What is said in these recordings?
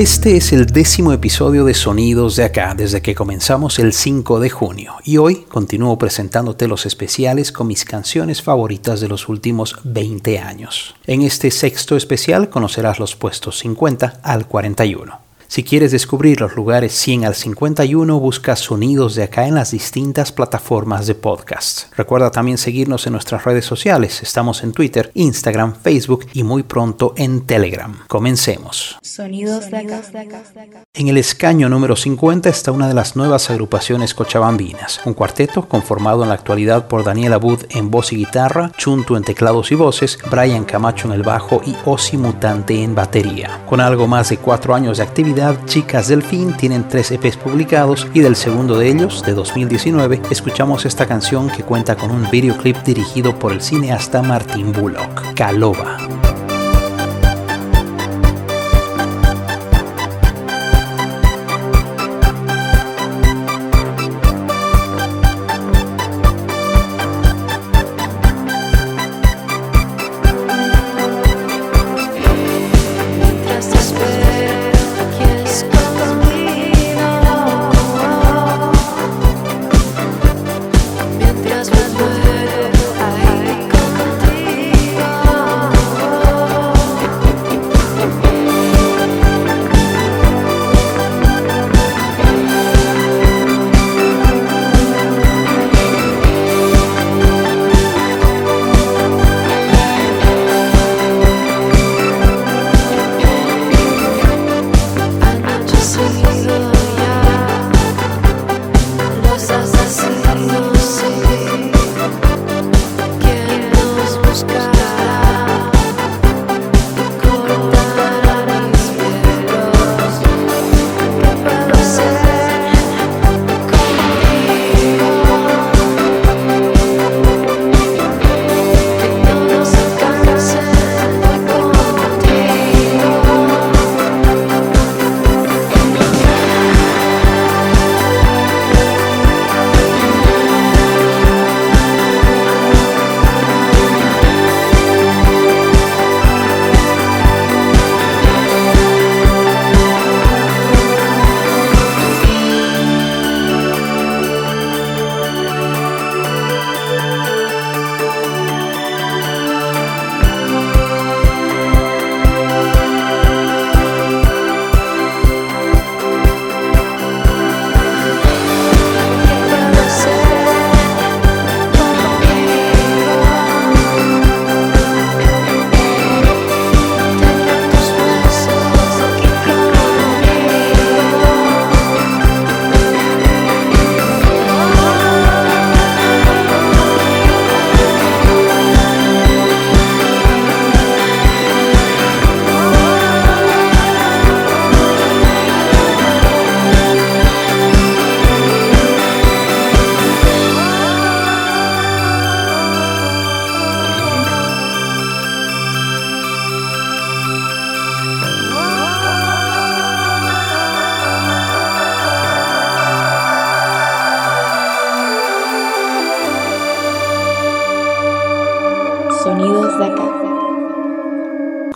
Este es el décimo episodio de Sonidos de acá desde que comenzamos el 5 de junio y hoy continúo presentándote los especiales con mis canciones favoritas de los últimos 20 años. En este sexto especial conocerás los puestos 50 al 41. Si quieres descubrir los lugares 100 al 51, busca sonidos de acá en las distintas plataformas de podcast. Recuerda también seguirnos en nuestras redes sociales. Estamos en Twitter, Instagram, Facebook y muy pronto en Telegram. Comencemos. Sonidos de acá. En el escaño número 50 está una de las nuevas agrupaciones cochabambinas, un cuarteto conformado en la actualidad por Daniel Abud en voz y guitarra, Chuntu en teclados y voces, Brian Camacho en el bajo y Osi Mutante en batería. Con algo más de cuatro años de actividad, Chicas del Fin tienen tres EPs publicados y del segundo de ellos, de 2019, escuchamos esta canción que cuenta con un videoclip dirigido por el cineasta Martin Bullock, Caloba.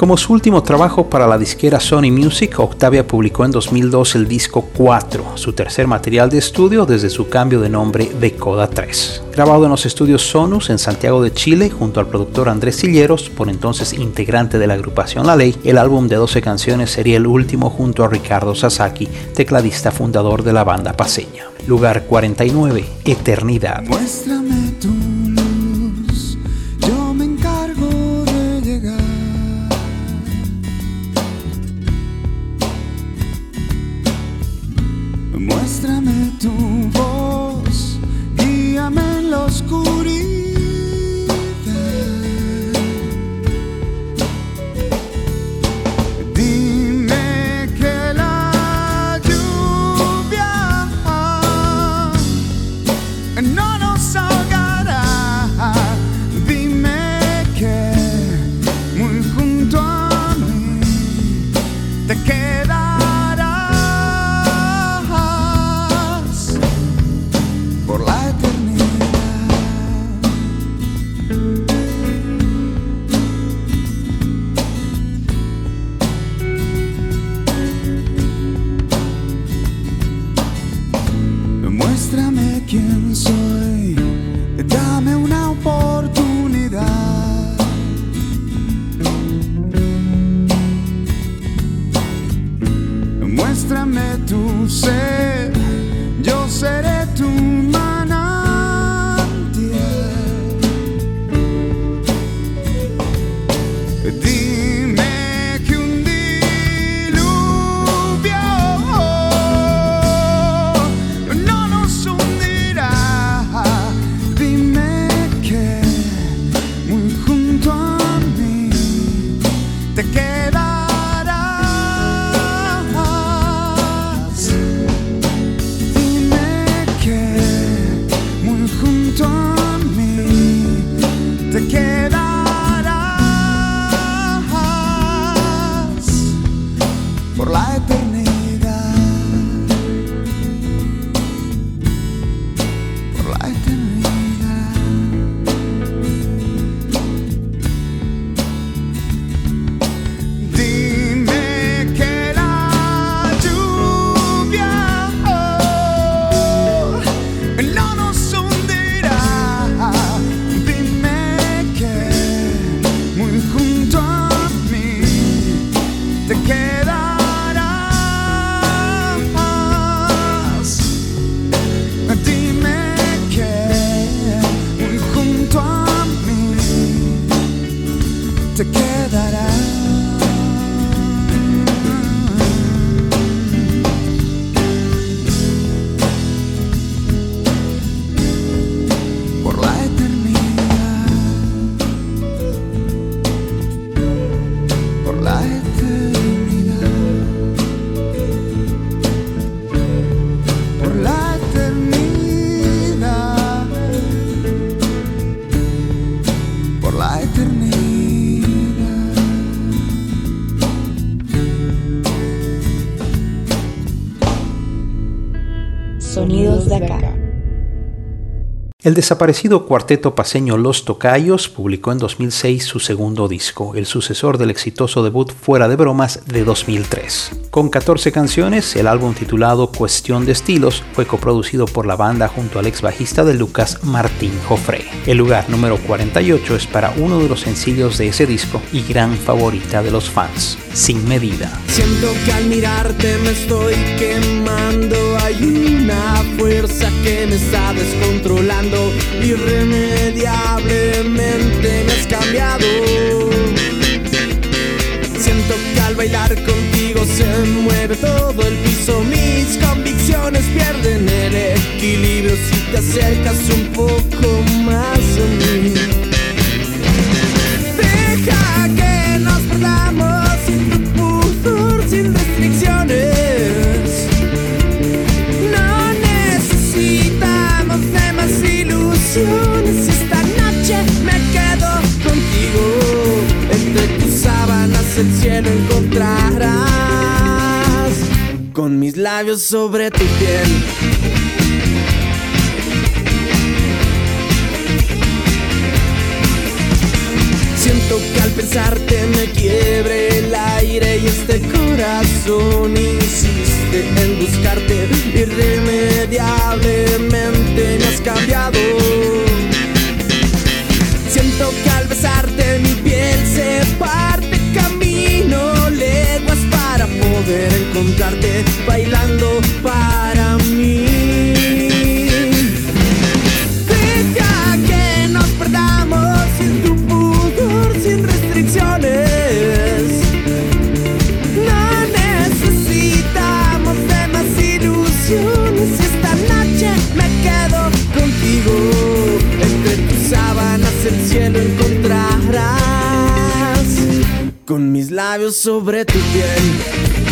Como su último trabajo para la disquera Sony Music, Octavia publicó en 2002 el disco 4, su tercer material de estudio desde su cambio de nombre de Coda 3. Grabado en los estudios Sonus en Santiago de Chile junto al productor Andrés Silleros, por entonces integrante de la agrupación La Ley, el álbum de 12 canciones sería el último junto a Ricardo Sasaki, tecladista fundador de la banda paseña. Lugar 49, Eternidad. no nos I can't. El desaparecido cuarteto paseño Los Tocayos publicó en 2006 su segundo disco, el sucesor del exitoso debut Fuera de Bromas de 2003. Con 14 canciones, el álbum titulado Cuestión de Estilos fue coproducido por la banda junto al ex bajista de Lucas Martín Joffre. El lugar número 48 es para uno de los sencillos de ese disco y gran favorita de los fans, Sin Medida. Siento que al mirarte me estoy quemando, hay una fuerza que me está descontrolando irremediablemente me has cambiado. Siento que al bailar contigo se mueve todo el piso, mis convicciones pierden el equilibrio si te acercas un poco más a mí. Deja que nos perdamos sin tu sin Con mis labios sobre tu piel. Siento que al pensarte me quiebre el aire y este corazón insiste en buscarte irremediablemente me has cambiado. Poder encontrarte bailando para mí. Deja que nos perdamos sin tu pudor, sin restricciones. No necesitamos de más ilusiones. Esta noche me quedo contigo. Entre tus sábanas el cielo encontrarás. Con mis labios sobre tu piel.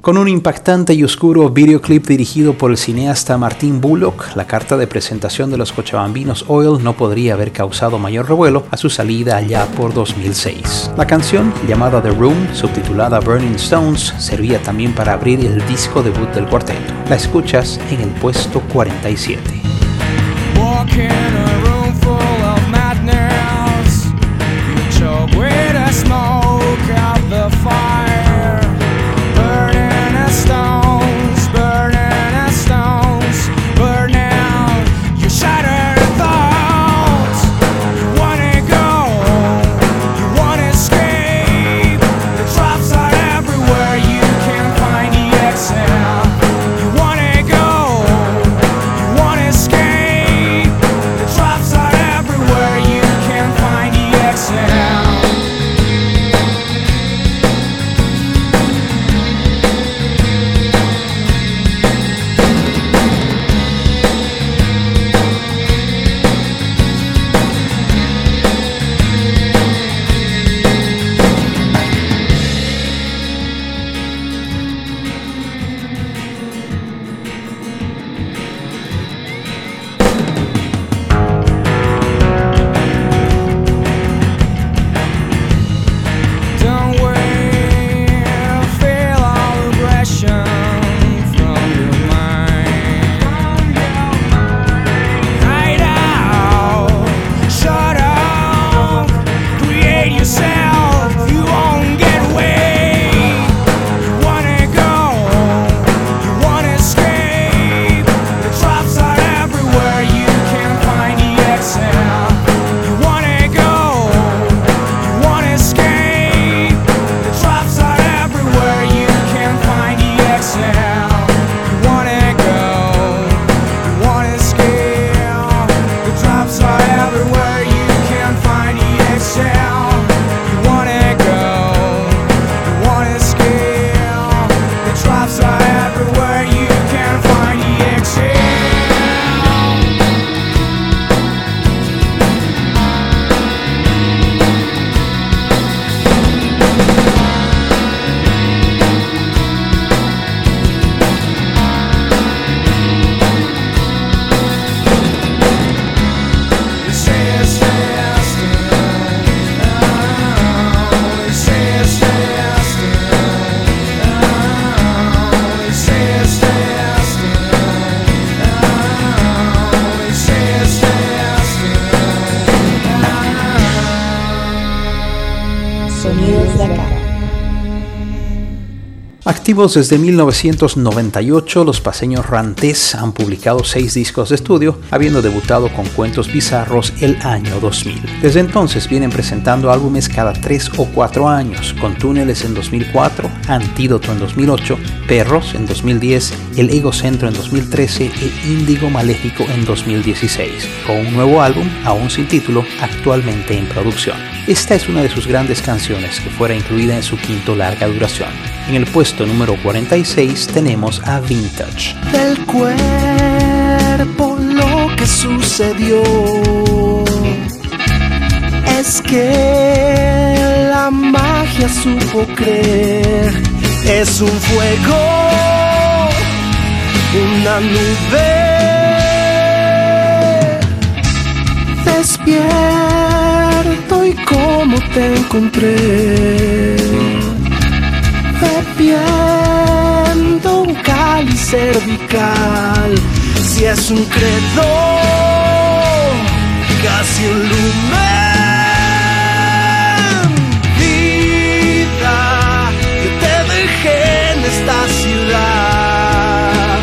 Con un impactante y oscuro videoclip dirigido por el cineasta Martin Bullock, la carta de presentación de los cochabambinos Oil no podría haber causado mayor revuelo a su salida allá por 2006. La canción, llamada The Room, subtitulada Burning Stones, servía también para abrir el disco debut del cuarteto. La escuchas en el puesto 47. Walk Activos desde 1998, los paseños Rantes han publicado seis discos de estudio, habiendo debutado con Cuentos Bizarros el año 2000. Desde entonces vienen presentando álbumes cada tres o cuatro años, con Túneles en 2004, Antídoto en 2008, Perros en 2010, El Egocentro en 2013 e Índigo Maléfico en 2016, con un nuevo álbum, aún sin título, actualmente en producción. Esta es una de sus grandes canciones que fuera incluida en su quinto larga duración. En el puesto número 46 tenemos a Vintage. Del cuerpo lo que sucedió es que la magia supo creer. Es un fuego, una nube. Despierto y cómo te encontré bebiendo un cáliz cervical. Si es un credo, casi un lumen. Yo te dejé en esta ciudad.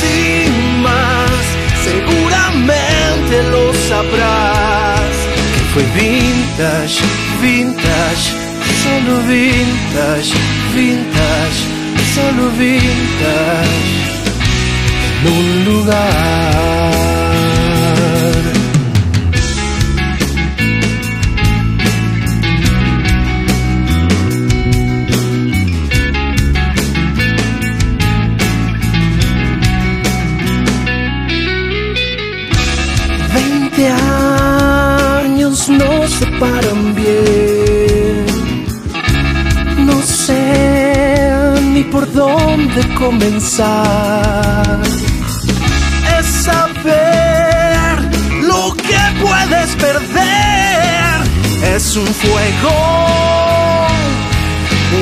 Sin más, seguramente lo sabrás. Que fue vintage, vintage solo vintage, vintage, solo vintage en un lugar. Por dónde comenzar. Es saber lo que puedes perder. Es un fuego,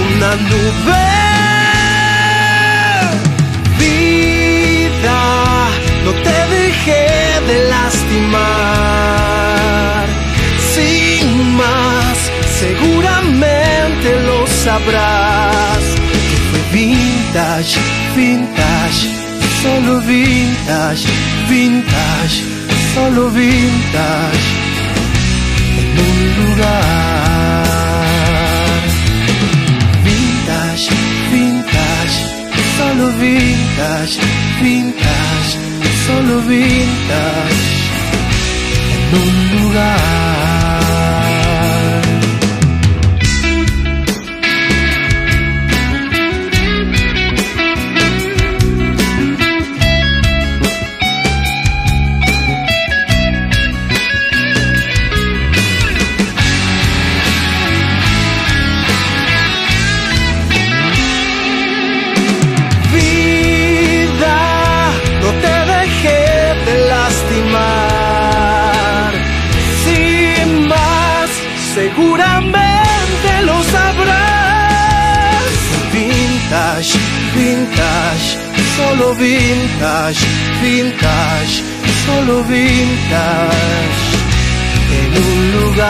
una nube. Vida, no te dejé de lastimar. Sin más, seguramente lo sabrás vintage, vintage, solo vintage, vintage, solo vintage en un lugar. Vintage, vintage, solo vintage, vintage, solo vintage en un lugar. Seguramente lo sabrás. Vintage, vintage, solo vintage, vintage, solo vintage. En un lugar.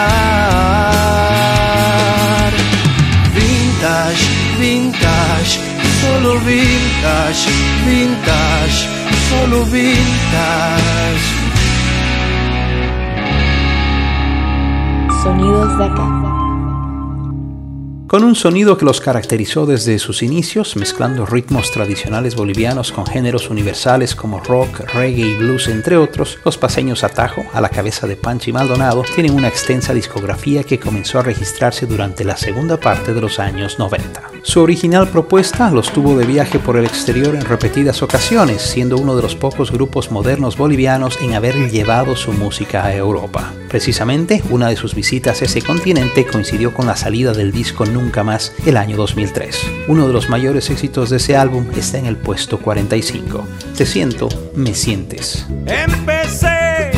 Vintage, vintage, solo vintage, vintage, solo vintage. Sonidos de acá. Con un sonido que los caracterizó desde sus inicios, mezclando ritmos tradicionales bolivianos con géneros universales como rock, reggae y blues, entre otros, los paseños Atajo, a la cabeza de Panchi Maldonado, tienen una extensa discografía que comenzó a registrarse durante la segunda parte de los años 90. Su original propuesta los tuvo de viaje por el exterior en repetidas ocasiones, siendo uno de los pocos grupos modernos bolivianos en haber llevado su música a Europa. Precisamente, una de sus visitas a ese continente coincidió con la salida del disco Nunca Más el año 2003. Uno de los mayores éxitos de ese álbum está en el puesto 45. Te siento, me sientes. Empecé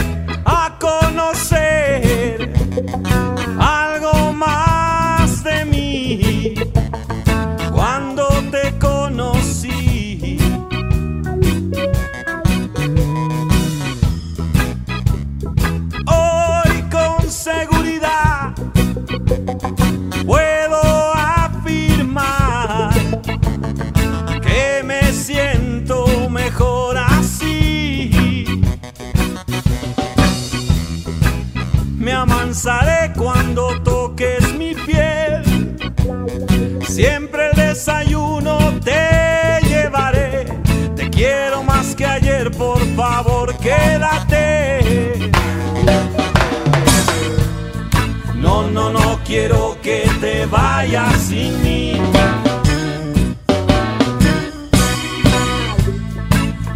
vayas sin mí.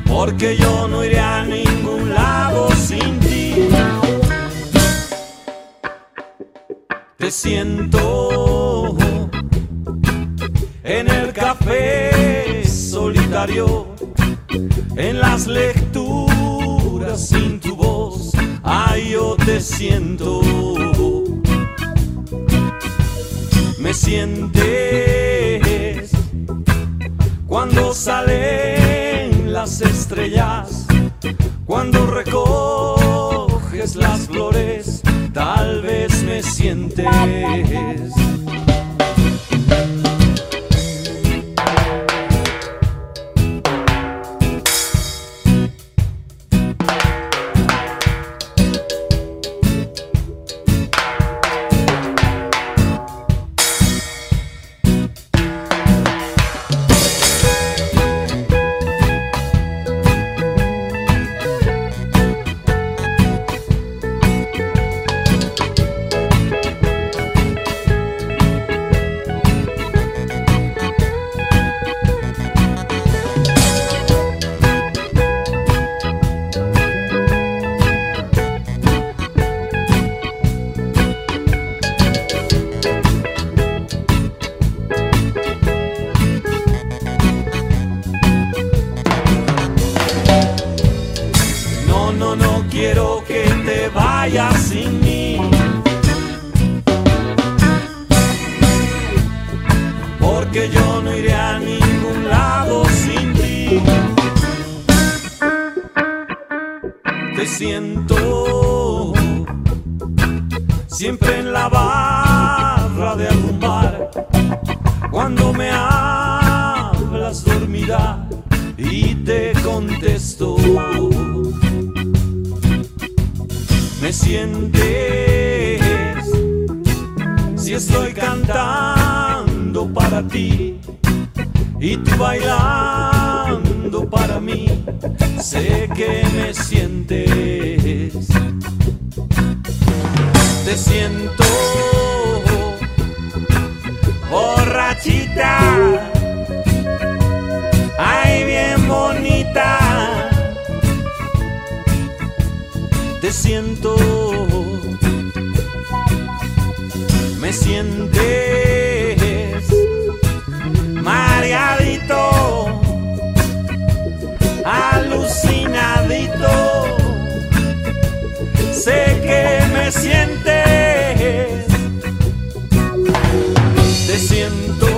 Porque yo no iré a ningún lado sin ti. Te siento en el café solitario, en las lecturas sin tu voz. Ay, yo te siento. Sientes cuando salen las estrellas, cuando recoges las flores, tal vez me sientes. Siento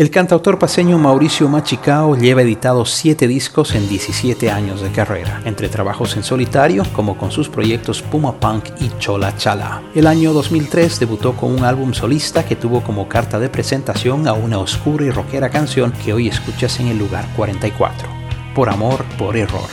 El cantautor paseño Mauricio Machicao lleva editados 7 discos en 17 años de carrera, entre trabajos en solitario como con sus proyectos Puma Punk y Chola Chala. El año 2003 debutó con un álbum solista que tuvo como carta de presentación a una oscura y rockera canción que hoy escuchas en el lugar 44, Por amor, por error.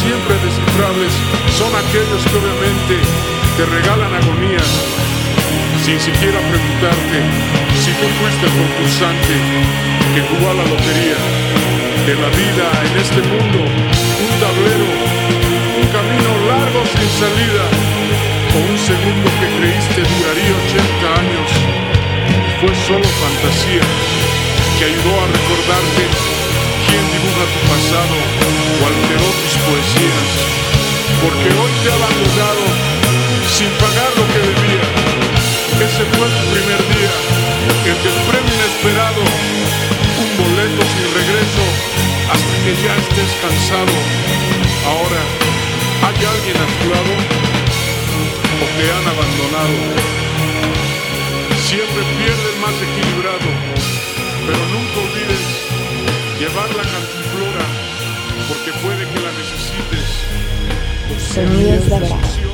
siempre descifrables son aquellos que obviamente te regalan agonías sin siquiera preguntarte si tú fuiste el concursante que jugó a la lotería. De la vida en este mundo, un tablero, un camino largo sin salida, o un segundo que creíste duraría 80 años, fue solo fantasía que ayudó a recordarte quién dibuja tu pasado cual quedó tus poesías, porque hoy te ha abandonado sin pagar lo que debía. Ese fue tu primer día, el del premio inesperado, un boleto sin regreso, hasta que ya estés cansado. Ahora, ¿hay alguien a tu lado o te han abandonado? Siempre pierdes más equilibrado, pero nunca olvides llevar la cantiflora porque puede que la necesites. De.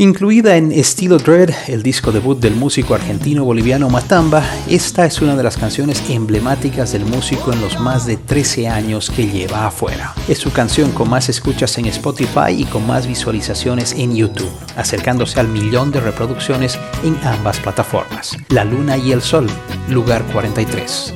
Incluida en Estilo Dread, el disco debut del músico argentino boliviano Matamba, esta es una de las canciones emblemáticas del músico en los más de 13 años que lleva afuera. Es su canción con más escuchas en Spotify y con más visualizaciones en YouTube, acercándose al millón de reproducciones en ambas plataformas. La Luna y el Sol, lugar 43.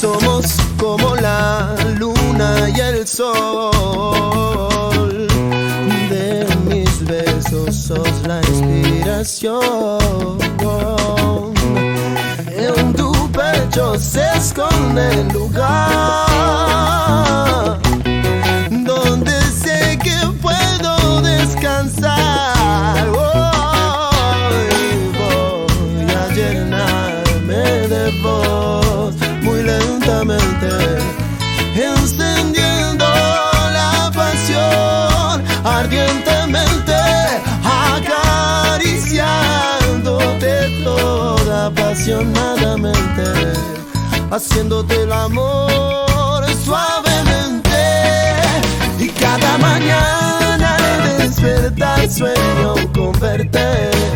Somos como la luna y el sol. De mis besos sos la inspiración. En tu pecho se esconde el lugar encendiendo la pasión ardientemente, acariciándote toda apasionadamente, haciéndote el amor suavemente. Y cada mañana despertar sueño con verte.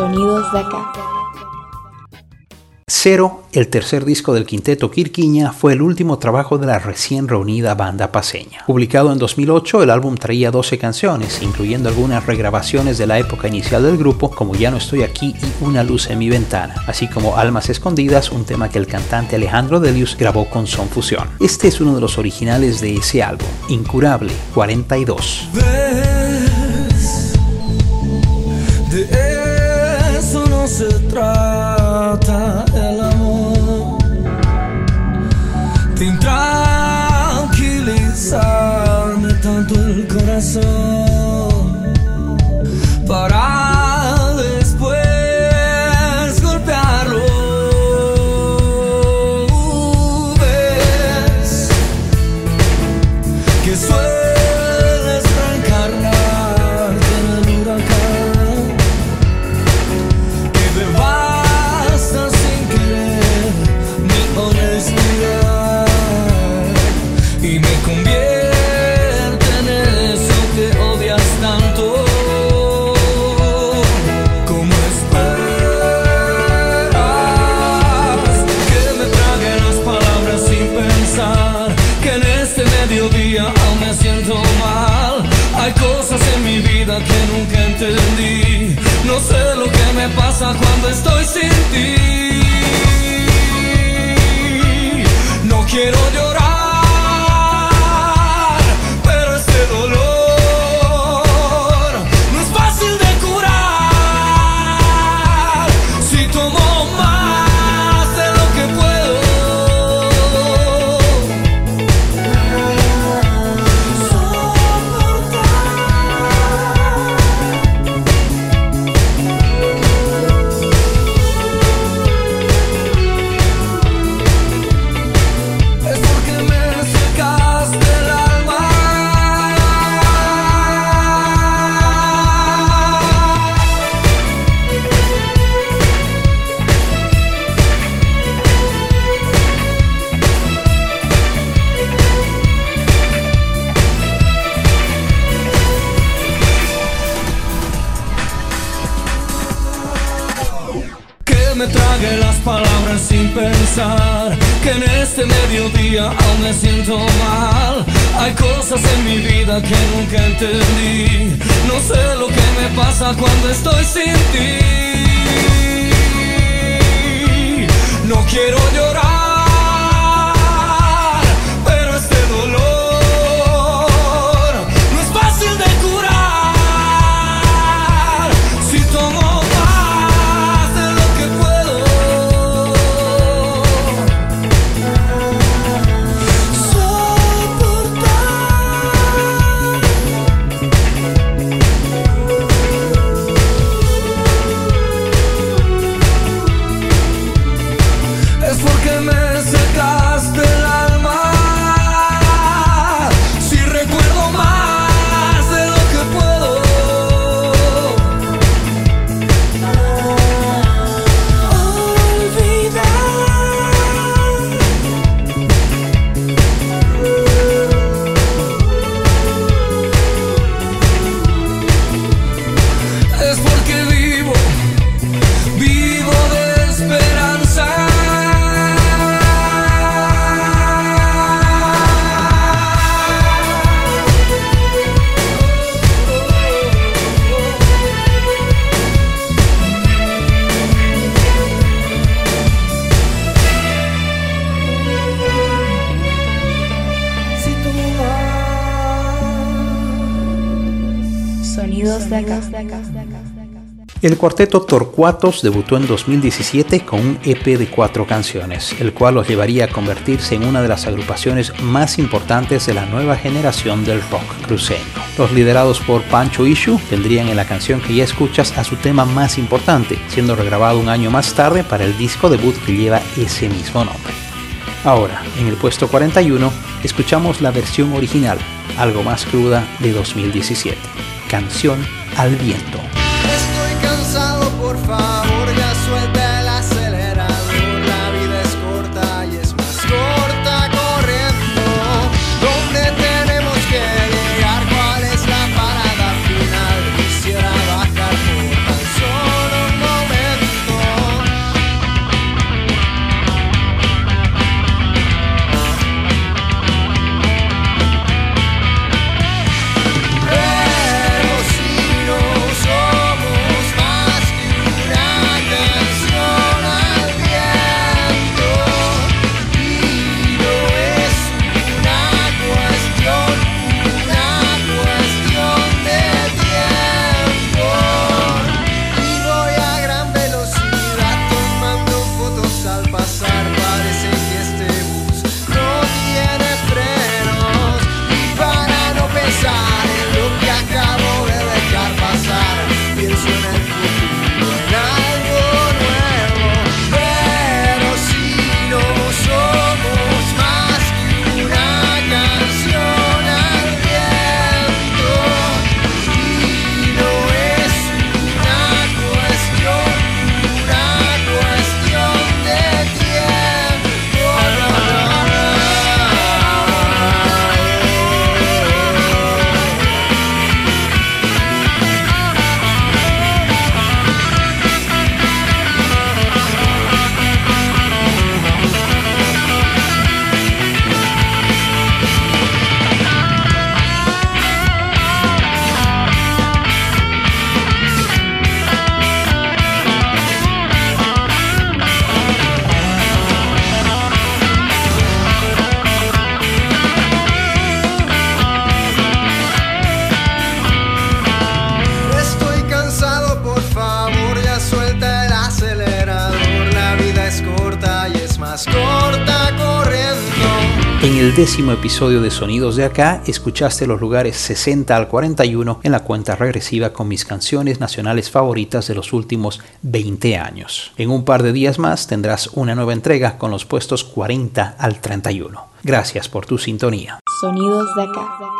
Sonidos de acá. Cero, el tercer disco del quinteto Quirquiña, fue el último trabajo de la recién reunida banda paseña. Publicado en 2008, el álbum traía 12 canciones, incluyendo algunas regrabaciones de la época inicial del grupo, como Ya no estoy aquí y Una luz en mi ventana, así como Almas escondidas, un tema que el cantante Alejandro Delius grabó con Son Fusión. Este es uno de los originales de ese álbum, Incurable 42. Se trata el amor. Te intranquilizarme tanto el corazón para sé lo que me pasa cuando estoy sin ti. No quiero llorar me trague las palabras sin pensar que en este mediodía aún me siento mal. Hay cosas en mi vida que nunca entendí. No sé lo que me pasa cuando estoy sin ti. No quiero llorar. El cuarteto Torcuatos debutó en 2017 con un EP de cuatro canciones, el cual los llevaría a convertirse en una de las agrupaciones más importantes de la nueva generación del rock cruceño. Los liderados por Pancho Ishu tendrían en la canción que ya escuchas a su tema más importante, siendo regrabado un año más tarde para el disco debut que lleva ese mismo nombre. Ahora, en el puesto 41, escuchamos la versión original, algo más cruda, de 2017, Canción al Viento. Estoy cansado, por favor, el décimo episodio de Sonidos de Acá, escuchaste los lugares 60 al 41 en la cuenta regresiva con mis canciones nacionales favoritas de los últimos 20 años. En un par de días más tendrás una nueva entrega con los puestos 40 al 31. Gracias por tu sintonía. Sonidos de acá.